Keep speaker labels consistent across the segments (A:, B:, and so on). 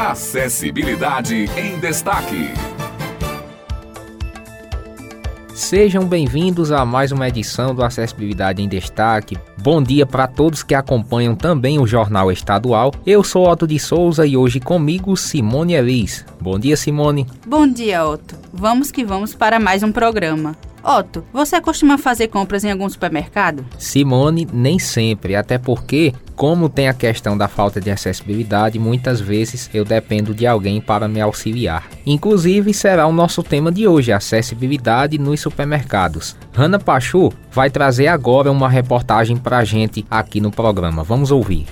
A: Acessibilidade em Destaque.
B: Sejam bem-vindos a mais uma edição do Acessibilidade em Destaque. Bom dia para todos que acompanham também o Jornal Estadual. Eu sou Otto de Souza e hoje comigo Simone Elis. Bom dia, Simone.
C: Bom dia, Otto. Vamos que vamos para mais um programa. Otto, você costuma fazer compras em algum supermercado?
B: Simone, nem sempre, até porque, como tem a questão da falta de acessibilidade, muitas vezes eu dependo de alguém para me auxiliar. Inclusive, será o nosso tema de hoje, acessibilidade nos supermercados. Hanna Pachu vai trazer agora uma reportagem para a gente aqui no programa. Vamos ouvir.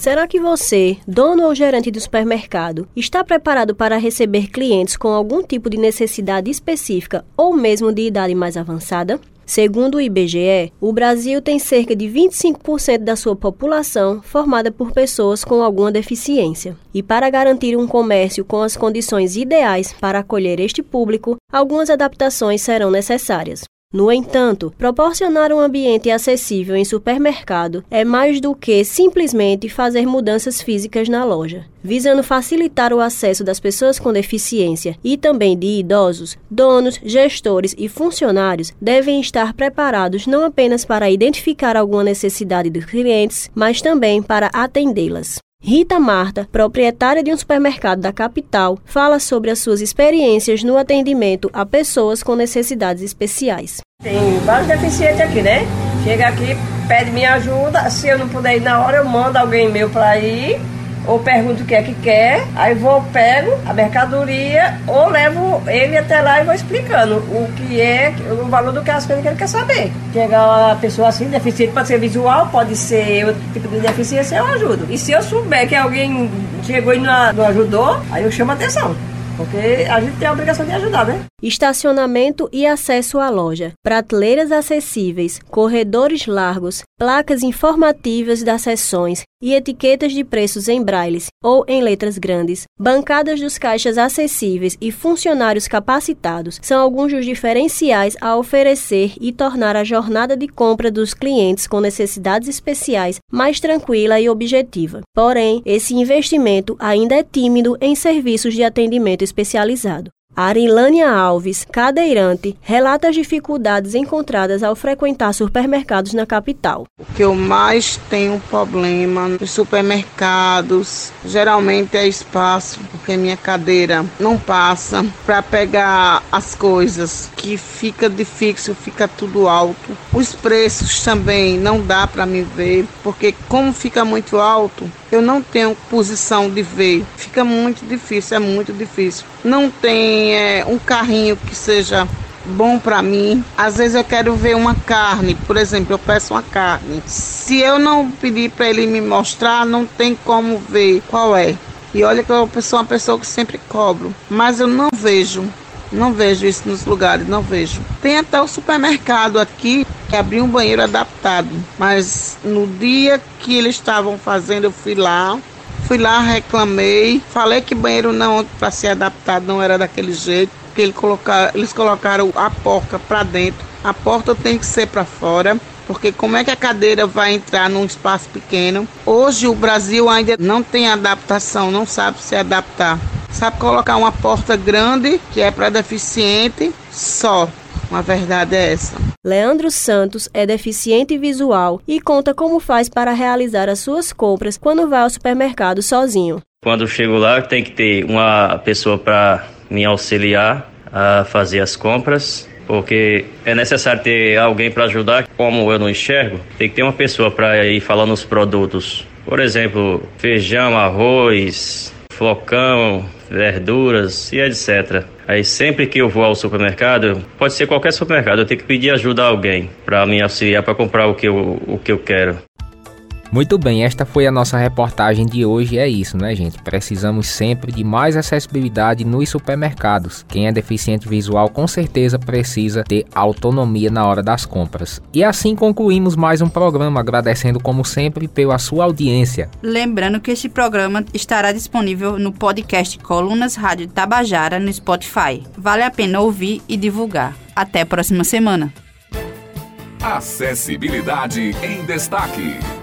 D: Será que você, dono ou gerente de supermercado, está preparado para receber clientes com algum tipo de necessidade específica ou mesmo de idade mais avançada? Segundo o IBGE, o Brasil tem cerca de 25% da sua população formada por pessoas com alguma deficiência. E para garantir um comércio com as condições ideais para acolher este público, algumas adaptações serão necessárias. No entanto, proporcionar um ambiente acessível em supermercado é mais do que simplesmente fazer mudanças físicas na loja. Visando facilitar o acesso das pessoas com deficiência e também de idosos, donos, gestores e funcionários devem estar preparados não apenas para identificar alguma necessidade dos clientes, mas também para atendê-las. Rita Marta, proprietária de um supermercado da capital, fala sobre as suas experiências no atendimento a pessoas com necessidades especiais.
E: Tem vários deficientes aqui, né? Chega aqui, pede minha ajuda. Se eu não puder ir na hora, eu mando alguém meu para ir ou pergunto o que é que quer, aí vou, pego a mercadoria, ou levo ele até lá e vou explicando o que é, o valor do que as coisas que ele quer saber. Chegar uma pessoa assim, deficiente, pode ser visual, pode ser outro tipo de deficiência, eu ajudo. E se eu souber que alguém chegou e não, não ajudou, aí eu chamo a atenção. Porque a gente tem a obrigação de ajudar, né?
D: Estacionamento e acesso à loja, prateleiras acessíveis, corredores largos, placas informativas das seções e etiquetas de preços em braille ou em letras grandes, bancadas dos caixas acessíveis e funcionários capacitados são alguns dos diferenciais a oferecer e tornar a jornada de compra dos clientes com necessidades especiais mais tranquila e objetiva. Porém, esse investimento ainda é tímido em serviços de atendimento especializado. Arilânia Alves, cadeirante, relata as dificuldades encontradas ao frequentar supermercados na capital.
F: O que eu mais tenho problema nos supermercados geralmente é espaço, porque minha cadeira não passa para pegar as coisas, que fica difícil, fica tudo alto. Os preços também não dá para me ver, porque como fica muito alto, eu não tenho posição de ver. Fica muito difícil, é muito difícil. Não tem é, um carrinho que seja bom para mim. Às vezes eu quero ver uma carne, por exemplo, eu peço uma carne. Se eu não pedir para ele me mostrar, não tem como ver qual é. E olha que eu sou uma pessoa que sempre cobro, mas eu não vejo. Não vejo isso nos lugares, não vejo. Tem até o supermercado aqui que abriu um banheiro adaptado, mas no dia que eles estavam fazendo, eu fui lá, fui lá, reclamei, falei que banheiro não para ser adaptado não era daquele jeito, que ele colocar, eles colocaram a porta para dentro. A porta tem que ser para fora porque como é que a cadeira vai entrar num espaço pequeno? Hoje o Brasil ainda não tem adaptação, não sabe se adaptar. Sabe colocar uma porta grande, que é para deficiente, só. Uma verdade é essa.
D: Leandro Santos é deficiente visual e conta como faz para realizar as suas compras quando vai ao supermercado sozinho.
G: Quando chego lá, tem que ter uma pessoa para me auxiliar a fazer as compras porque é necessário ter alguém para ajudar. Como eu não enxergo, tem que ter uma pessoa para ir falando os produtos. Por exemplo, feijão, arroz, flocão, verduras e etc. Aí sempre que eu vou ao supermercado, pode ser qualquer supermercado, eu tenho que pedir ajuda a alguém para me auxiliar para comprar o que eu, o que eu quero.
B: Muito bem, esta foi a nossa reportagem de hoje. É isso, né, gente? Precisamos sempre de mais acessibilidade nos supermercados. Quem é deficiente visual com certeza precisa ter autonomia na hora das compras. E assim concluímos mais um programa, agradecendo como sempre pela sua audiência.
C: Lembrando que este programa estará disponível no podcast Colunas Rádio Tabajara no Spotify. Vale a pena ouvir e divulgar. Até a próxima semana.
A: Acessibilidade em Destaque.